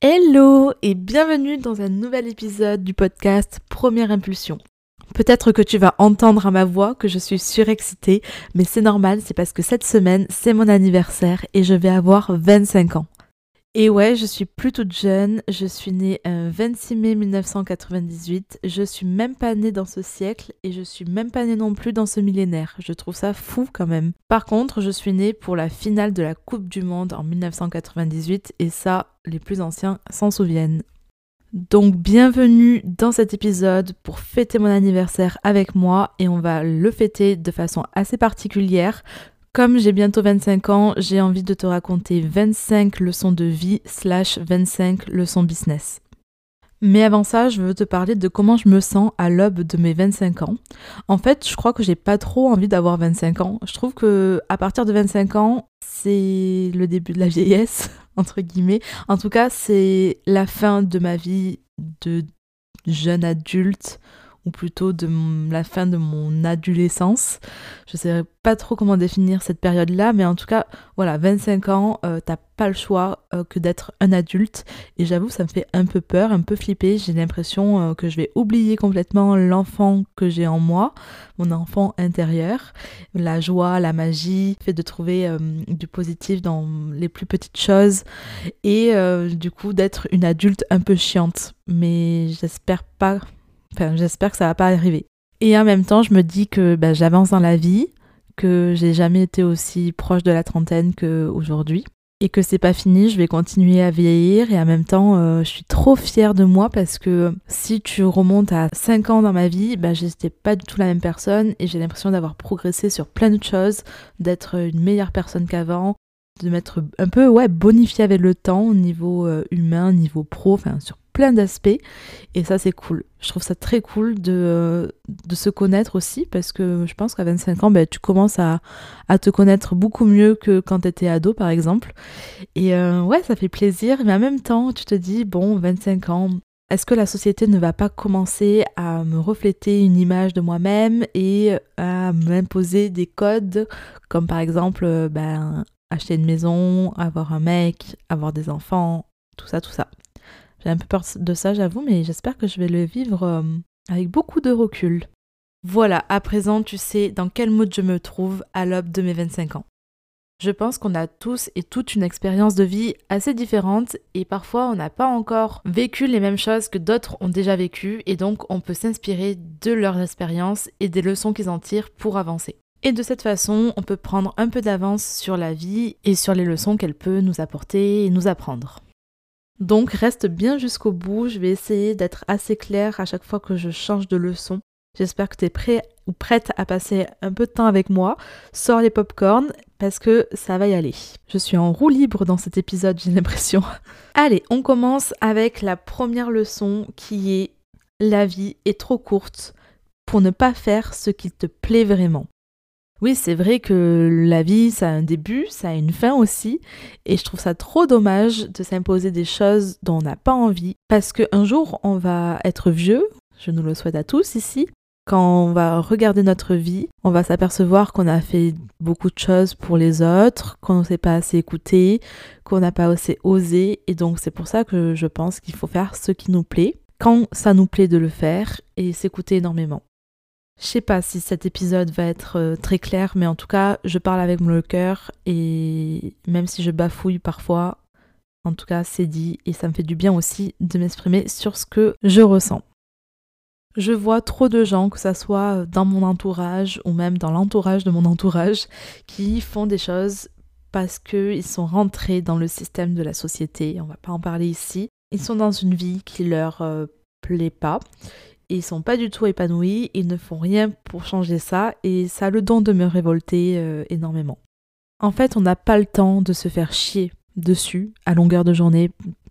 Hello et bienvenue dans un nouvel épisode du podcast Première Impulsion. Peut-être que tu vas entendre à ma voix que je suis surexcitée, mais c'est normal, c'est parce que cette semaine, c'est mon anniversaire et je vais avoir 25 ans. Et ouais, je suis plus toute jeune, je suis née un 26 mai 1998, je suis même pas née dans ce siècle et je suis même pas née non plus dans ce millénaire. Je trouve ça fou quand même. Par contre, je suis née pour la finale de la Coupe du Monde en 1998 et ça, les plus anciens s'en souviennent. Donc bienvenue dans cet épisode pour fêter mon anniversaire avec moi et on va le fêter de façon assez particulière comme j'ai bientôt 25 ans, j'ai envie de te raconter 25 leçons de vie slash 25 leçons business. Mais avant ça, je veux te parler de comment je me sens à l'aube de mes 25 ans. En fait, je crois que j'ai pas trop envie d'avoir 25 ans. Je trouve que à partir de 25 ans, c'est le début de la vieillesse entre guillemets. En tout cas, c'est la fin de ma vie de jeune adulte ou plutôt de la fin de mon adolescence. Je ne sais pas trop comment définir cette période-là, mais en tout cas, voilà, 25 ans, euh, t'as pas le choix euh, que d'être un adulte. Et j'avoue, ça me fait un peu peur, un peu flipper. J'ai l'impression euh, que je vais oublier complètement l'enfant que j'ai en moi, mon enfant intérieur. La joie, la magie, le fait de trouver du positif dans les plus petites choses. Et du coup, d'être une adulte un peu chiante. Mais j'espère pas J'espère que ça va pas arriver. Et en même temps, je me dis que bah, j'avance dans la vie, que j'ai jamais été aussi proche de la trentaine qu'aujourd'hui. Et que c'est pas fini, je vais continuer à vieillir et en même temps, euh, je suis trop fière de moi parce que si tu remontes à 5 ans dans ma vie, bah, j'étais pas du tout la même personne et j'ai l'impression d'avoir progressé sur plein de choses, d'être une meilleure personne qu'avant, de m'être un peu ouais, bonifiée avec le temps au niveau euh, humain, niveau pro, enfin sur plein d'aspects et ça c'est cool. Je trouve ça très cool de, de se connaître aussi parce que je pense qu'à 25 ans, ben, tu commences à, à, te connaître beaucoup mieux que quand tu étais ado par exemple. Et euh, ouais, ça fait plaisir, mais en même temps, tu te dis, bon, 25 ans, est-ce que la société ne va pas commencer à me refléter une image de moi-même et à m'imposer des codes comme par exemple ben, acheter une maison, avoir un mec, avoir des enfants, tout ça, tout ça. J'ai un peu peur de ça, j'avoue, mais j'espère que je vais le vivre euh, avec beaucoup de recul. Voilà, à présent, tu sais dans quel mode je me trouve à l'aube de mes 25 ans. Je pense qu'on a tous et toutes une expérience de vie assez différente et parfois on n'a pas encore vécu les mêmes choses que d'autres ont déjà vécues et donc on peut s'inspirer de leurs expériences et des leçons qu'ils en tirent pour avancer. Et de cette façon, on peut prendre un peu d'avance sur la vie et sur les leçons qu'elle peut nous apporter et nous apprendre. Donc reste bien jusqu'au bout, je vais essayer d'être assez claire à chaque fois que je change de leçon. J'espère que tu es prêt ou prête à passer un peu de temps avec moi. Sors les popcorns parce que ça va y aller. Je suis en roue libre dans cet épisode, j'ai l'impression. Allez, on commence avec la première leçon qui est la vie est trop courte pour ne pas faire ce qui te plaît vraiment. Oui, c'est vrai que la vie, ça a un début, ça a une fin aussi, et je trouve ça trop dommage de s'imposer des choses dont on n'a pas envie, parce qu'un jour, on va être vieux, je nous le souhaite à tous ici, quand on va regarder notre vie, on va s'apercevoir qu'on a fait beaucoup de choses pour les autres, qu'on ne s'est pas assez écouté, qu'on n'a pas assez osé, et donc c'est pour ça que je pense qu'il faut faire ce qui nous plaît, quand ça nous plaît de le faire, et s'écouter énormément. Je sais pas si cet épisode va être euh, très clair, mais en tout cas, je parle avec mon cœur et même si je bafouille parfois, en tout cas, c'est dit et ça me fait du bien aussi de m'exprimer sur ce que je ressens. Je vois trop de gens, que ça soit dans mon entourage ou même dans l'entourage de mon entourage, qui font des choses parce qu'ils sont rentrés dans le système de la société. On va pas en parler ici. Ils sont dans une vie qui leur euh, plaît pas ils sont pas du tout épanouis, ils ne font rien pour changer ça et ça a le don de me révolter euh, énormément. En fait, on n'a pas le temps de se faire chier dessus à longueur de journée,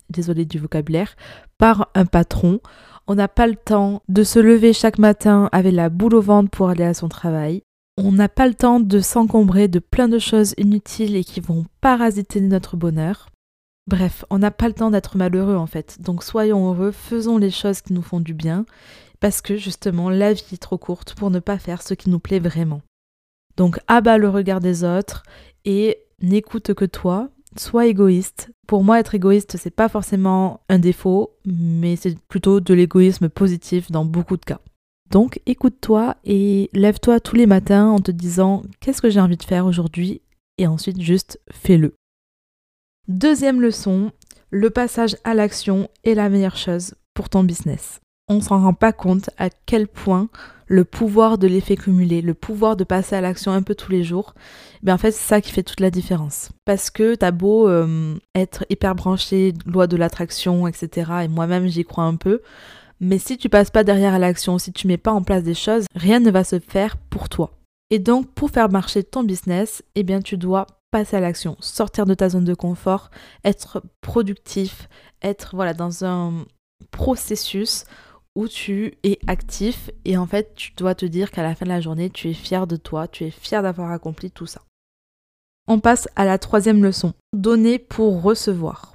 désolé du vocabulaire, par un patron. On n'a pas le temps de se lever chaque matin avec la boule au ventre pour aller à son travail. On n'a pas le temps de s'encombrer de plein de choses inutiles et qui vont parasiter notre bonheur. Bref, on n'a pas le temps d'être malheureux en fait. Donc soyons heureux, faisons les choses qui nous font du bien parce que justement la vie est trop courte pour ne pas faire ce qui nous plaît vraiment. Donc abat le regard des autres et n'écoute que toi, sois égoïste. Pour moi, être égoïste, c'est pas forcément un défaut, mais c'est plutôt de l'égoïsme positif dans beaucoup de cas. Donc écoute-toi et lève-toi tous les matins en te disant qu'est-ce que j'ai envie de faire aujourd'hui? Et ensuite juste fais-le. Deuxième leçon, le passage à l'action est la meilleure chose pour ton business. On s'en rend pas compte à quel point le pouvoir de l'effet cumulé, le pouvoir de passer à l'action un peu tous les jours, ben en fait c'est ça qui fait toute la différence. Parce que t'as beau euh, être hyper branché, loi de l'attraction, etc. Et moi-même j'y crois un peu, mais si tu passes pas derrière à l'action, si tu mets pas en place des choses, rien ne va se faire pour toi. Et donc pour faire marcher ton business, eh bien tu dois passer à l'action, sortir de ta zone de confort, être productif, être voilà dans un processus où tu es actif et en fait tu dois te dire qu'à la fin de la journée tu es fier de toi, tu es fier d'avoir accompli tout ça. On passe à la troisième leçon, donner pour recevoir.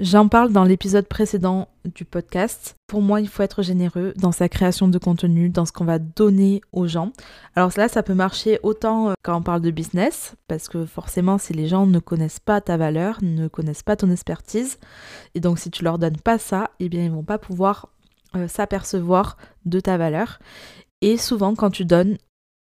J'en parle dans l'épisode précédent du podcast. Pour moi, il faut être généreux dans sa création de contenu, dans ce qu'on va donner aux gens. Alors là, ça peut marcher autant euh, quand on parle de business, parce que forcément, si les gens ne connaissent pas ta valeur, ne connaissent pas ton expertise, et donc si tu leur donnes pas ça, eh bien, ils vont pas pouvoir euh, s'apercevoir de ta valeur. Et souvent, quand tu donnes,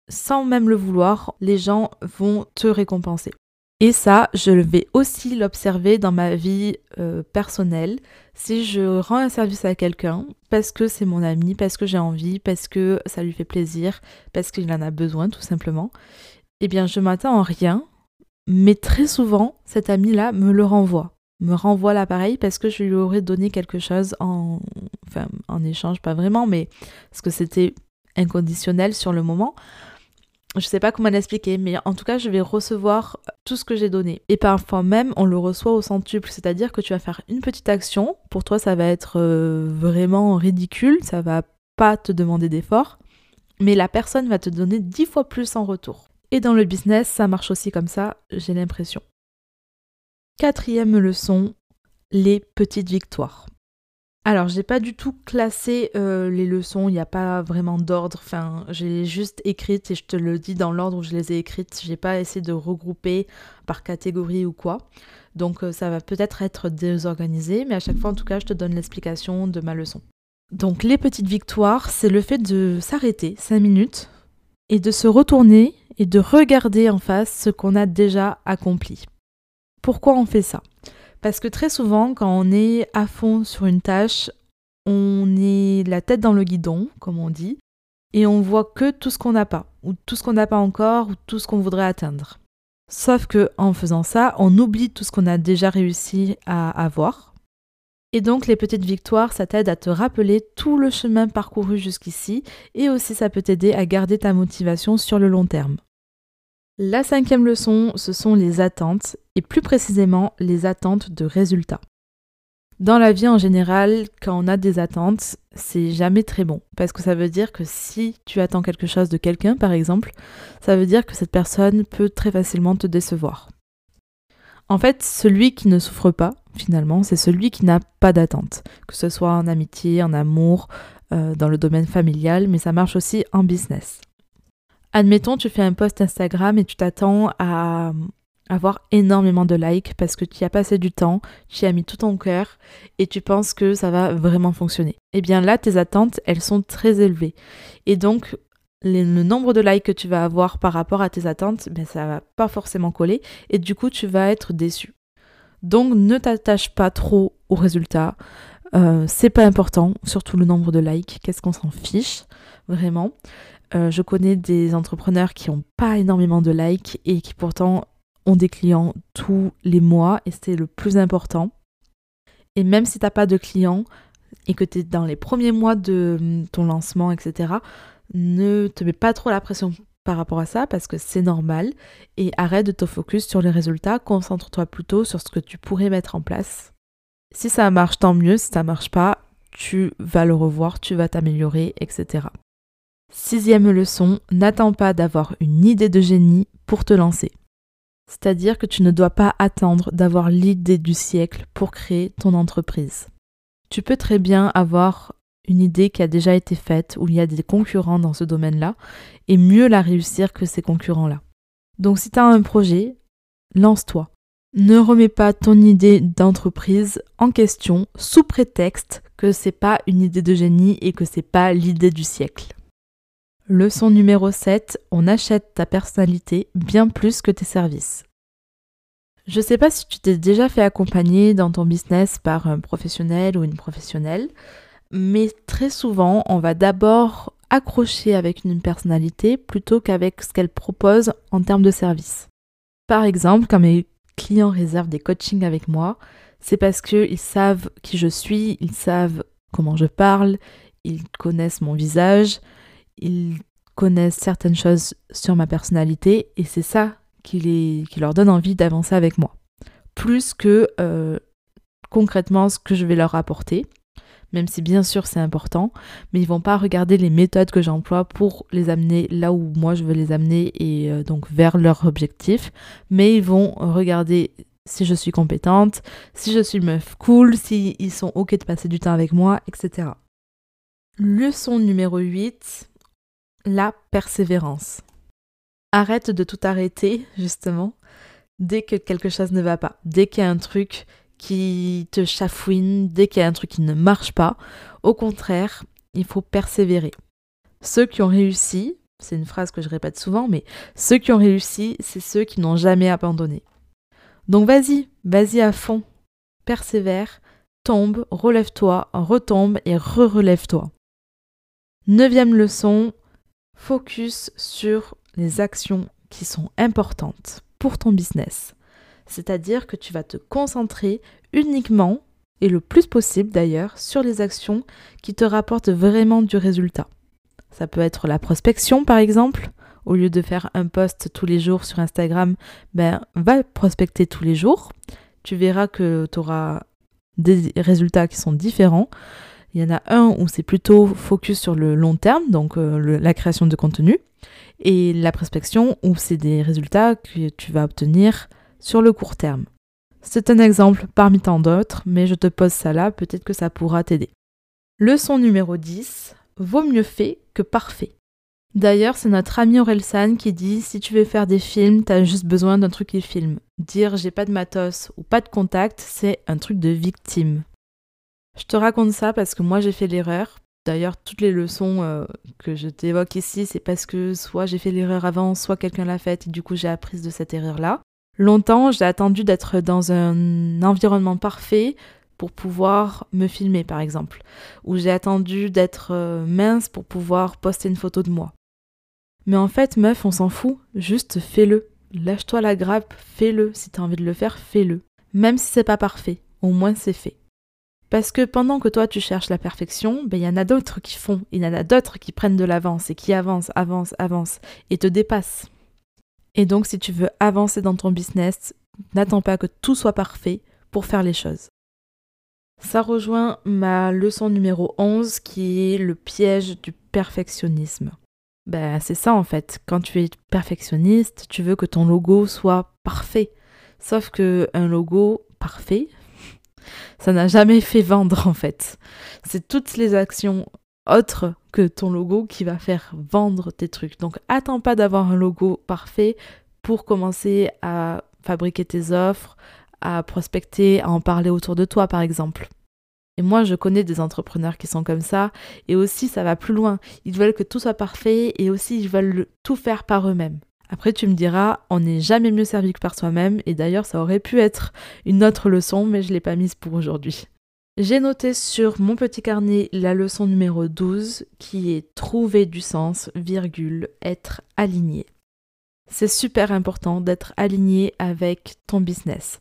sans même le vouloir, les gens vont te récompenser. Et ça, je vais aussi l'observer dans ma vie euh, personnelle. Si je rends un service à quelqu'un, parce que c'est mon ami, parce que j'ai envie, parce que ça lui fait plaisir, parce qu'il en a besoin tout simplement, eh bien je m'attends en rien, mais très souvent, cet ami-là me le renvoie me renvoie l'appareil parce que je lui aurais donné quelque chose en, en échange, pas vraiment, mais parce que c'était inconditionnel sur le moment. Je sais pas comment l'expliquer, mais en tout cas, je vais recevoir tout ce que j'ai donné. Et parfois même, on le reçoit au centuple, c'est-à-dire que tu vas faire une petite action. Pour toi, ça va être euh, vraiment ridicule, ça va pas te demander d'effort, mais la personne va te donner dix fois plus en retour. Et dans le business, ça marche aussi comme ça, j'ai l'impression. Quatrième leçon, les petites victoires. Alors, j'ai pas du tout classé euh, les leçons, il n'y a pas vraiment d'ordre. Enfin, j'ai juste écrites et je te le dis dans l'ordre où je les ai écrites. J'ai pas essayé de regrouper par catégorie ou quoi. Donc, euh, ça va peut-être être désorganisé, mais à chaque fois, en tout cas, je te donne l'explication de ma leçon. Donc, les petites victoires, c'est le fait de s'arrêter 5 minutes et de se retourner et de regarder en face ce qu'on a déjà accompli. Pourquoi on fait ça? Parce que très souvent, quand on est à fond sur une tâche, on est la tête dans le guidon, comme on dit, et on voit que tout ce qu'on n'a pas, ou tout ce qu'on n'a pas encore, ou tout ce qu'on voudrait atteindre. Sauf que en faisant ça, on oublie tout ce qu'on a déjà réussi à avoir. Et donc les petites victoires, ça t'aide à te rappeler tout le chemin parcouru jusqu'ici, et aussi ça peut t'aider à garder ta motivation sur le long terme. La cinquième leçon, ce sont les attentes, et plus précisément les attentes de résultats. Dans la vie en général, quand on a des attentes, c'est jamais très bon. Parce que ça veut dire que si tu attends quelque chose de quelqu'un, par exemple, ça veut dire que cette personne peut très facilement te décevoir. En fait, celui qui ne souffre pas, finalement, c'est celui qui n'a pas d'attente. Que ce soit en amitié, en amour, euh, dans le domaine familial, mais ça marche aussi en business. Admettons, tu fais un post Instagram et tu t'attends à avoir énormément de likes parce que tu y as passé du temps, tu y as mis tout ton cœur et tu penses que ça va vraiment fonctionner. Eh bien là, tes attentes, elles sont très élevées. Et donc, le nombre de likes que tu vas avoir par rapport à tes attentes, ben, ça va pas forcément coller et du coup, tu vas être déçu. Donc, ne t'attache pas trop aux résultats. Euh, c'est pas important, surtout le nombre de likes. Qu'est-ce qu'on s'en fiche, vraiment? Euh, je connais des entrepreneurs qui n'ont pas énormément de likes et qui pourtant ont des clients tous les mois et c'est le plus important. Et même si tu n'as pas de clients et que tu es dans les premiers mois de hum, ton lancement, etc., ne te mets pas trop la pression par rapport à ça parce que c'est normal et arrête de te focus sur les résultats, concentre-toi plutôt sur ce que tu pourrais mettre en place. Si ça marche, tant mieux, si ça marche pas, tu vas le revoir, tu vas t'améliorer, etc. Sixième leçon, n'attends pas d'avoir une idée de génie pour te lancer. C'est-à-dire que tu ne dois pas attendre d'avoir l'idée du siècle pour créer ton entreprise. Tu peux très bien avoir une idée qui a déjà été faite, où il y a des concurrents dans ce domaine-là, et mieux la réussir que ces concurrents-là. Donc si tu as un projet, lance-toi. Ne remets pas ton idée d'entreprise en question sous prétexte que c'est pas une idée de génie et que c'est pas l'idée du siècle. Leçon numéro 7, on achète ta personnalité bien plus que tes services. Je sais pas si tu t'es déjà fait accompagner dans ton business par un professionnel ou une professionnelle, mais très souvent, on va d'abord accrocher avec une personnalité plutôt qu'avec ce qu'elle propose en termes de service. Par exemple, quand mes clients réservent des coachings avec moi, c'est parce qu'ils savent qui je suis, ils savent comment je parle, ils connaissent mon visage, ils connaissent certaines choses sur ma personnalité et c'est ça qui, les, qui leur donne envie d'avancer avec moi. Plus que euh, concrètement ce que je vais leur apporter même si bien sûr c'est important, mais ils vont pas regarder les méthodes que j'emploie pour les amener là où moi je veux les amener et euh, donc vers leur objectif, mais ils vont regarder si je suis compétente, si je suis meuf cool, si ils sont ok de passer du temps avec moi, etc. Leçon numéro 8, la persévérance. Arrête de tout arrêter, justement, dès que quelque chose ne va pas, dès qu'il y a un truc qui te chafouine dès qu'il y a un truc qui ne marche pas. Au contraire, il faut persévérer. Ceux qui ont réussi, c'est une phrase que je répète souvent, mais ceux qui ont réussi, c'est ceux qui n'ont jamais abandonné. Donc vas-y, vas-y à fond, persévère, tombe, relève-toi, retombe et re-relève-toi. Neuvième leçon, focus sur les actions qui sont importantes pour ton business. C'est-à-dire que tu vas te concentrer uniquement, et le plus possible d'ailleurs, sur les actions qui te rapportent vraiment du résultat. Ça peut être la prospection par exemple. Au lieu de faire un post tous les jours sur Instagram, ben, va prospecter tous les jours. Tu verras que tu auras des résultats qui sont différents. Il y en a un où c'est plutôt focus sur le long terme, donc euh, la création de contenu, et la prospection où c'est des résultats que tu vas obtenir sur le court terme. C'est un exemple parmi tant d'autres, mais je te pose ça là, peut-être que ça pourra t'aider. Leçon numéro 10. Vaut mieux fait que parfait. D'ailleurs, c'est notre ami Orelsan qui dit si tu veux faire des films, t'as juste besoin d'un truc qui filme. Dire j'ai pas de matos ou pas de contact, c'est un truc de victime. Je te raconte ça parce que moi j'ai fait l'erreur. D'ailleurs, toutes les leçons euh, que je t'évoque ici, c'est parce que soit j'ai fait l'erreur avant, soit quelqu'un l'a faite et du coup j'ai appris de cette erreur-là. Longtemps, j'ai attendu d'être dans un environnement parfait pour pouvoir me filmer, par exemple. Ou j'ai attendu d'être euh, mince pour pouvoir poster une photo de moi. Mais en fait, meuf, on s'en fout. Juste fais-le. Lâche-toi la grappe, fais-le. Si t'as envie de le faire, fais-le. Même si c'est pas parfait, au moins c'est fait. Parce que pendant que toi tu cherches la perfection, ben il y en a d'autres qui font, il y en a d'autres qui prennent de l'avance et qui avancent, avancent, avancent et te dépassent. Et donc, si tu veux avancer dans ton business, n'attends pas que tout soit parfait pour faire les choses. Ça rejoint ma leçon numéro 11 qui est le piège du perfectionnisme. Ben, c'est ça en fait. Quand tu es perfectionniste, tu veux que ton logo soit parfait. Sauf que un logo parfait, ça n'a jamais fait vendre en fait. C'est toutes les actions autre que ton logo qui va faire vendre tes trucs. Donc attends pas d'avoir un logo parfait pour commencer à fabriquer tes offres, à prospecter, à en parler autour de toi par exemple. Et moi, je connais des entrepreneurs qui sont comme ça, et aussi ça va plus loin. Ils veulent que tout soit parfait, et aussi ils veulent tout faire par eux-mêmes. Après, tu me diras, on n'est jamais mieux servi que par soi-même, et d'ailleurs, ça aurait pu être une autre leçon, mais je ne l'ai pas mise pour aujourd'hui. J'ai noté sur mon petit carnet la leçon numéro 12 qui est trouver du sens, virgule, être aligné. C'est super important d'être aligné avec ton business.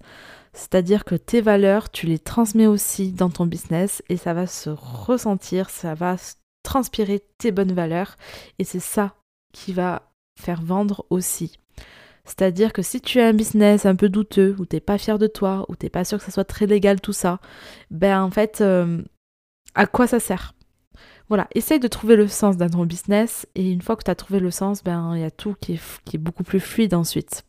C'est-à-dire que tes valeurs, tu les transmets aussi dans ton business et ça va se ressentir, ça va transpirer tes bonnes valeurs et c'est ça qui va faire vendre aussi. C'est-à-dire que si tu as un business un peu douteux, où t'es pas fier de toi, où t'es pas sûr que ça soit très légal tout ça, ben en fait, euh, à quoi ça sert? Voilà, essaye de trouver le sens dans ton business et une fois que tu as trouvé le sens, ben il y a tout qui est, beaucoup plus fluide ensuite.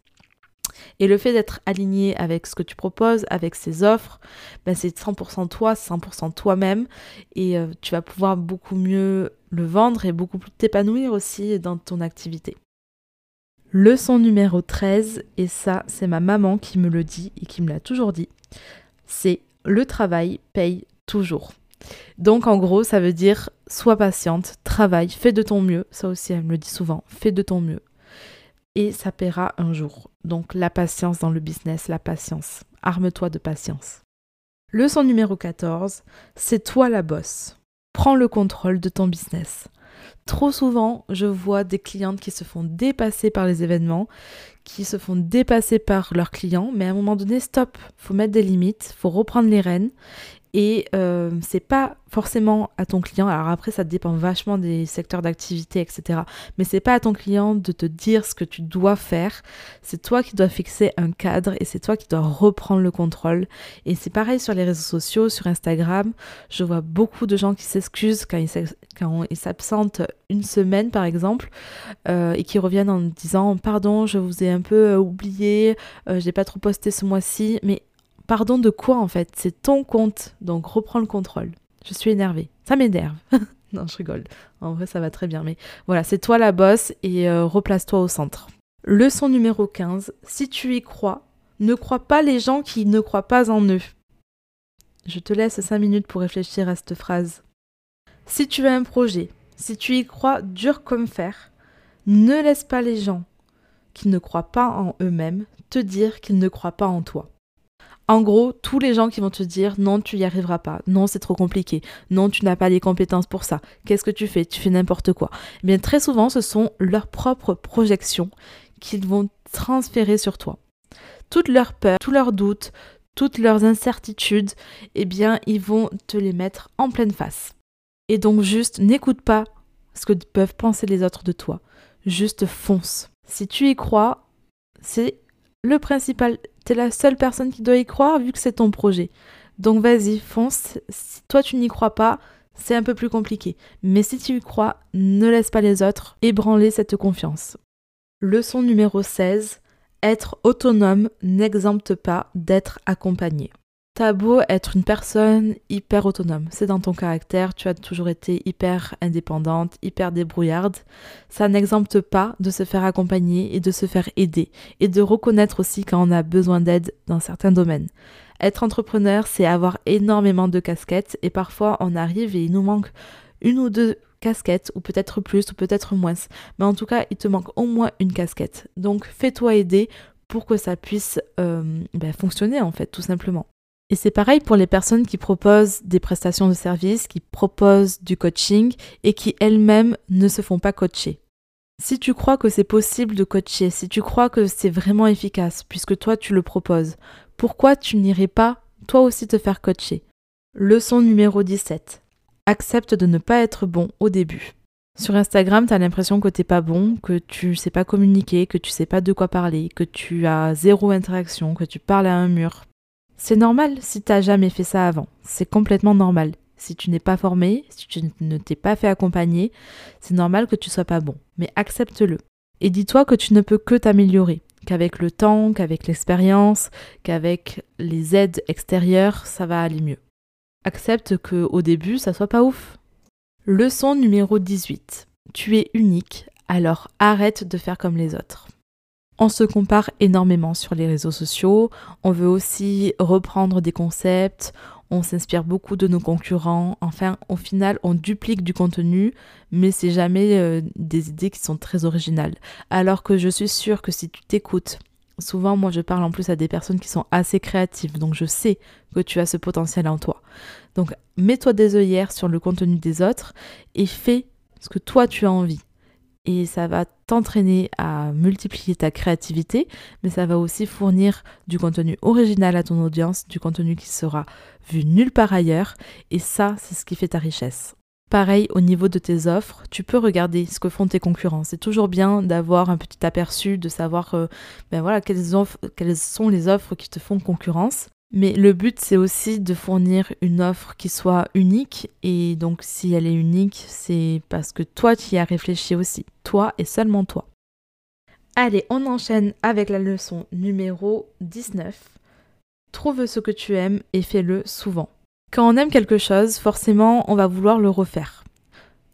Et le fait d'être aligné avec ce que tu proposes, avec ces offres, ben c'est 100% toi, 100% toi-même et euh, tu vas pouvoir beaucoup mieux le vendre et beaucoup plus t'épanouir aussi dans ton activité. Leçon numéro 13, et ça c'est ma maman qui me le dit et qui me l'a toujours dit, c'est le travail paye toujours. Donc en gros, ça veut dire sois patiente, travaille, fais de ton mieux. Ça aussi, elle me le dit souvent, fais de ton mieux. Et ça paiera un jour. Donc la patience dans le business, la patience. Arme-toi de patience. Leçon numéro 14, c'est toi la bosse. Prends le contrôle de ton business. Trop souvent, je vois des clientes qui se font dépasser par les événements, qui se font dépasser par leurs clients, mais à un moment donné, stop, faut mettre des limites, faut reprendre les rênes et euh, c'est pas forcément à ton client, alors après ça dépend vachement des secteurs d'activité, etc. Mais c'est pas à ton client de te dire ce que tu dois faire, c'est toi qui dois fixer un cadre et c'est toi qui dois reprendre le contrôle. Et c'est pareil sur les réseaux sociaux, sur Instagram, je vois beaucoup de gens qui s'excusent quand ils s'absentent une semaine par exemple euh, et qui reviennent en disant pardon je vous ai un peu euh, oublié, euh, j'ai pas trop posté ce mois-ci, mais Pardon de quoi en fait? C'est ton compte, donc reprends le contrôle. Je suis énervée. Ça m'énerve. non, je rigole. En vrai, ça va très bien. Mais voilà, c'est toi la bosse et euh, replace-toi au centre. Leçon numéro 15. Si tu y crois, ne crois pas les gens qui ne croient pas en eux. Je te laisse 5 minutes pour réfléchir à cette phrase. Si tu as un projet, si tu y crois dur comme fer, ne laisse pas les gens qui ne croient pas en eux-mêmes te dire qu'ils ne croient pas en toi. En gros, tous les gens qui vont te dire non, tu y arriveras pas, non, c'est trop compliqué, non, tu n'as pas les compétences pour ça, qu'est-ce que tu fais, tu fais n'importe quoi. Eh bien, très souvent, ce sont leurs propres projections qu'ils vont transférer sur toi. Toutes leurs peurs, tous leurs doutes, toutes leurs incertitudes, eh bien, ils vont te les mettre en pleine face. Et donc, juste n'écoute pas ce que peuvent penser les autres de toi. Juste fonce. Si tu y crois, c'est le principal T'es la seule personne qui doit y croire vu que c'est ton projet. Donc vas-y, fonce. Si toi tu n'y crois pas, c'est un peu plus compliqué. Mais si tu y crois, ne laisse pas les autres ébranler cette confiance. Leçon numéro 16. Être autonome n'exempte pas d'être accompagné. T'as beau être une personne hyper autonome, c'est dans ton caractère, tu as toujours été hyper indépendante, hyper débrouillarde, ça n'exempte pas de se faire accompagner et de se faire aider, et de reconnaître aussi quand on a besoin d'aide dans certains domaines. Être entrepreneur, c'est avoir énormément de casquettes, et parfois on arrive et il nous manque une ou deux casquettes, ou peut-être plus, ou peut-être moins, mais en tout cas il te manque au moins une casquette. Donc fais-toi aider pour que ça puisse euh, ben, fonctionner en fait, tout simplement. Et c'est pareil pour les personnes qui proposent des prestations de services, qui proposent du coaching et qui elles-mêmes ne se font pas coacher. Si tu crois que c'est possible de coacher, si tu crois que c'est vraiment efficace, puisque toi tu le proposes, pourquoi tu n'irais pas toi aussi te faire coacher? Leçon numéro 17. Accepte de ne pas être bon au début. Sur Instagram, tu as l'impression que t'es pas bon, que tu sais pas communiquer, que tu sais pas de quoi parler, que tu as zéro interaction, que tu parles à un mur. C'est normal si tu n'as jamais fait ça avant. C'est complètement normal. Si tu n'es pas formé, si tu ne t'es pas fait accompagner, c'est normal que tu sois pas bon. Mais accepte-le. Et dis-toi que tu ne peux que t'améliorer. Qu'avec le temps, qu'avec l'expérience, qu'avec les aides extérieures, ça va aller mieux. Accepte que au début, ça soit pas ouf. Leçon numéro 18. Tu es unique, alors arrête de faire comme les autres. On se compare énormément sur les réseaux sociaux, on veut aussi reprendre des concepts, on s'inspire beaucoup de nos concurrents, enfin au final on duplique du contenu, mais c'est jamais euh, des idées qui sont très originales. Alors que je suis sûre que si tu t'écoutes, souvent moi je parle en plus à des personnes qui sont assez créatives, donc je sais que tu as ce potentiel en toi. Donc mets-toi des œillères sur le contenu des autres et fais ce que toi tu as envie. Et ça va t'entraîner à multiplier ta créativité, mais ça va aussi fournir du contenu original à ton audience, du contenu qui sera vu nulle part ailleurs, et ça, c'est ce qui fait ta richesse. Pareil, au niveau de tes offres, tu peux regarder ce que font tes concurrents. C'est toujours bien d'avoir un petit aperçu, de savoir euh, ben voilà, quelles, sont les offres qui te font concurrence. Mais le but, c'est aussi de fournir une offre qui soit unique. Et donc, si elle est unique, c'est parce que toi, tu y as réfléchi aussi. Toi et seulement toi. Allez, on enchaîne avec la leçon numéro 19. Trouve ce que tu aimes et fais-le souvent. Quand on aime quelque chose, forcément, on va vouloir le refaire.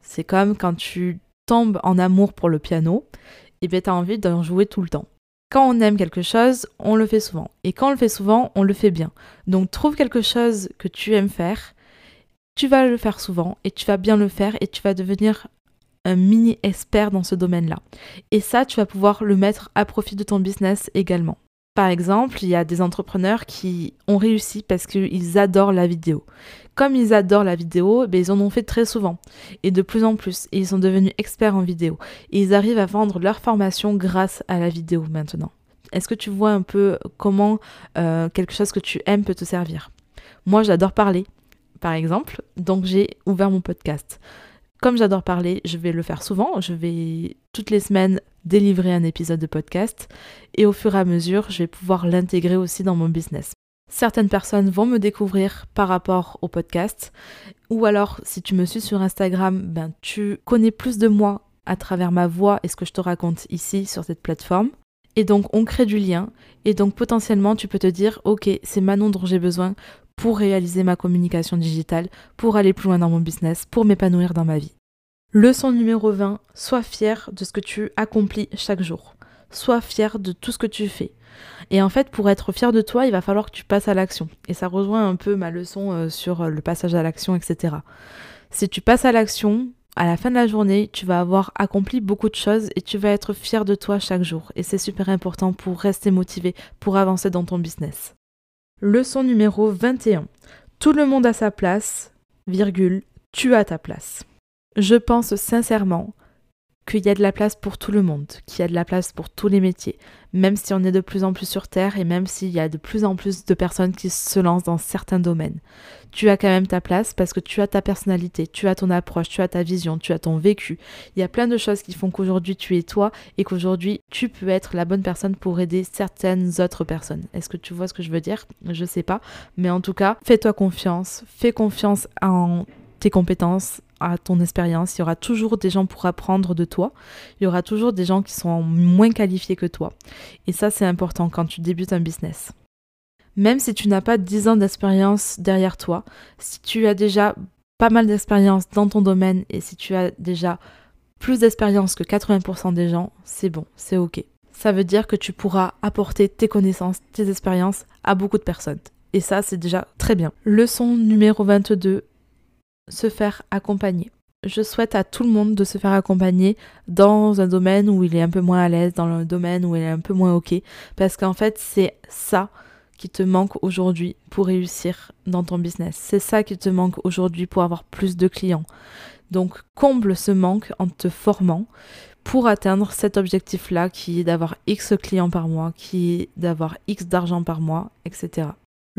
C'est comme quand tu tombes en amour pour le piano et bien tu as envie d'en jouer tout le temps. Quand on aime quelque chose, on le fait souvent. Et quand on le fait souvent, on le fait bien. Donc trouve quelque chose que tu aimes faire, tu vas le faire souvent et tu vas bien le faire et tu vas devenir un mini expert dans ce domaine-là. Et ça, tu vas pouvoir le mettre à profit de ton business également. Par exemple, il y a des entrepreneurs qui ont réussi parce qu'ils adorent la vidéo. Comme ils adorent la vidéo, ben, ils en ont fait très souvent et de plus en plus. Ils sont devenus experts en vidéo. Et ils arrivent à vendre leur formation grâce à la vidéo maintenant. Est-ce que tu vois un peu comment euh, quelque chose que tu aimes peut te servir? Moi, j'adore parler, par exemple, donc j'ai ouvert mon podcast. Comme j'adore parler, je vais le faire souvent. Je vais toutes les semaines délivrer un épisode de podcast et au fur et à mesure, je vais pouvoir l'intégrer aussi dans mon business. Certaines personnes vont me découvrir par rapport au podcast ou alors si tu me suis sur Instagram, ben tu connais plus de moi à travers ma voix et ce que je te raconte ici sur cette plateforme. Et donc on crée du lien et donc potentiellement tu peux te dire OK, c'est Manon dont j'ai besoin pour réaliser ma communication digitale, pour aller plus loin dans mon business, pour m'épanouir dans ma vie. Leçon numéro 20, sois fier de ce que tu accomplis chaque jour. Sois fier de tout ce que tu fais. Et en fait, pour être fier de toi, il va falloir que tu passes à l'action. Et ça rejoint un peu ma leçon euh, sur euh, le passage à l'action, etc. Si tu passes à l'action, à la fin de la journée, tu vas avoir accompli beaucoup de choses et tu vas être fier de toi chaque jour. Et c'est super important pour rester motivé, pour avancer dans ton business. Leçon numéro 21. Tout le monde a sa place, virgule, tu as ta place. Je pense sincèrement qu'il y a de la place pour tout le monde, qu'il y a de la place pour tous les métiers, même si on est de plus en plus sur Terre et même s'il y a de plus en plus de personnes qui se lancent dans certains domaines. Tu as quand même ta place parce que tu as ta personnalité, tu as ton approche, tu as ta vision, tu as ton vécu. Il y a plein de choses qui font qu'aujourd'hui tu es toi et qu'aujourd'hui tu peux être la bonne personne pour aider certaines autres personnes. Est-ce que tu vois ce que je veux dire? Je sais pas, mais en tout cas, fais-toi confiance, fais confiance en tes compétences, à ton expérience. Il y aura toujours des gens pour apprendre de toi. Il y aura toujours des gens qui sont moins qualifiés que toi. Et ça, c'est important quand tu débutes un business. Même si tu n'as pas 10 ans d'expérience derrière toi, si tu as déjà pas mal d'expérience dans ton domaine et si tu as déjà plus d'expérience que 80% des gens, c'est bon, c'est ok. Ça veut dire que tu pourras apporter tes connaissances, tes expériences à beaucoup de personnes. Et ça, c'est déjà très bien. Leçon numéro 22, se faire accompagner. Je souhaite à tout le monde de se faire accompagner dans un domaine où il est un peu moins à l'aise, dans un domaine où il est un peu moins ok, parce qu'en fait c'est ça qui te manque aujourd'hui pour réussir dans ton business. C'est ça qui te manque aujourd'hui pour avoir plus de clients. Donc comble ce manque en te formant pour atteindre cet objectif-là qui est d'avoir X clients par mois, qui est d'avoir X d'argent par mois, etc.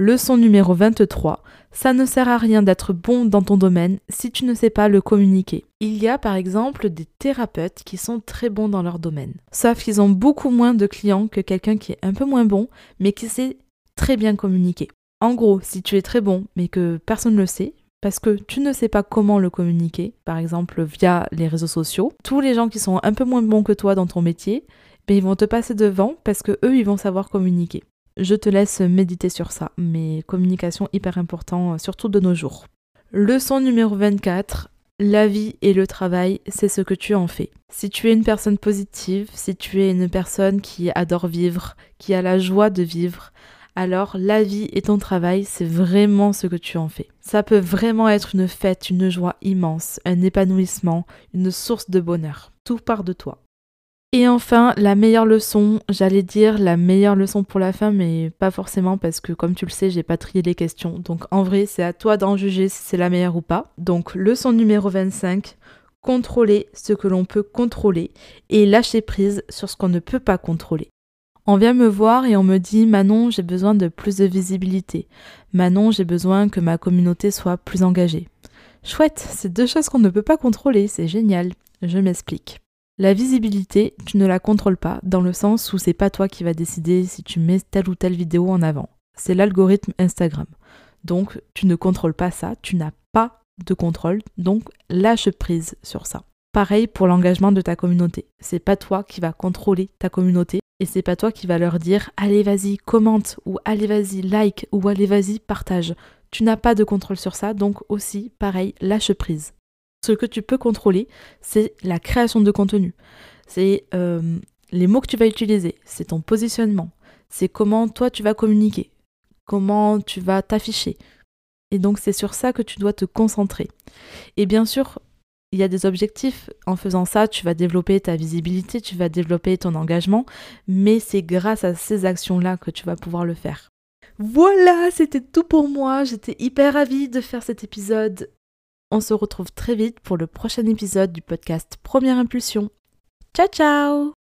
Leçon numéro 23. Ça ne sert à rien d'être bon dans ton domaine si tu ne sais pas le communiquer. Il y a par exemple des thérapeutes qui sont très bons dans leur domaine. Sauf qu'ils ont beaucoup moins de clients que quelqu'un qui est un peu moins bon, mais qui sait très bien communiquer. En gros, si tu es très bon, mais que personne ne le sait, parce que tu ne sais pas comment le communiquer, par exemple via les réseaux sociaux, tous les gens qui sont un peu moins bons que toi dans ton métier, ben, ils vont te passer devant parce que eux, ils vont savoir communiquer. Je te laisse méditer sur ça, mais communication hyper important, surtout de nos jours. Leçon numéro 24. La vie et le travail, c'est ce que tu en fais. Si tu es une personne positive, si tu es une personne qui adore vivre, qui a la joie de vivre, alors la vie et ton travail, c'est vraiment ce que tu en fais. Ça peut vraiment être une fête, une joie immense, un épanouissement, une source de bonheur. Tout part de toi. Et enfin, la meilleure leçon, j'allais dire la meilleure leçon pour la fin, mais pas forcément parce que comme tu le sais, j'ai pas trié les questions. Donc en vrai, c'est à toi d'en juger si c'est la meilleure ou pas. Donc leçon numéro 25, contrôler ce que l'on peut contrôler et lâcher prise sur ce qu'on ne peut pas contrôler. On vient me voir et on me dit Manon, j'ai besoin de plus de visibilité. Manon, j'ai besoin que ma communauté soit plus engagée. Chouette, c'est deux choses qu'on ne peut pas contrôler, c'est génial. Je m'explique. La visibilité, tu ne la contrôles pas dans le sens où c'est pas toi qui va décider si tu mets telle ou telle vidéo en avant. C'est l'algorithme Instagram. Donc tu ne contrôles pas ça, tu n'as pas de contrôle, donc lâche prise sur ça. Pareil pour l'engagement de ta communauté. C'est pas toi qui va contrôler ta communauté et c'est pas toi qui va leur dire allez vas-y commente ou allez vas-y like ou allez vas-y partage. Tu n'as pas de contrôle sur ça, donc aussi pareil lâche prise. Ce que tu peux contrôler, c'est la création de contenu. c'est euh, les mots que tu vas utiliser, c'est ton positionnement, c'est comment toi tu vas communiquer, comment tu vas t'afficher. Et donc c'est sur ça que tu dois te concentrer. Et bien sûr, il y a des objectifs. En faisant ça, tu vas développer ta visibilité, tu vas développer ton engagement, mais c'est grâce à ces actions-là que tu vas pouvoir le faire. Voilà, c'était tout pour moi. J'étais hyper ravie de faire cet épisode. On se retrouve très vite pour le prochain épisode du podcast Première Impulsion. Ciao ciao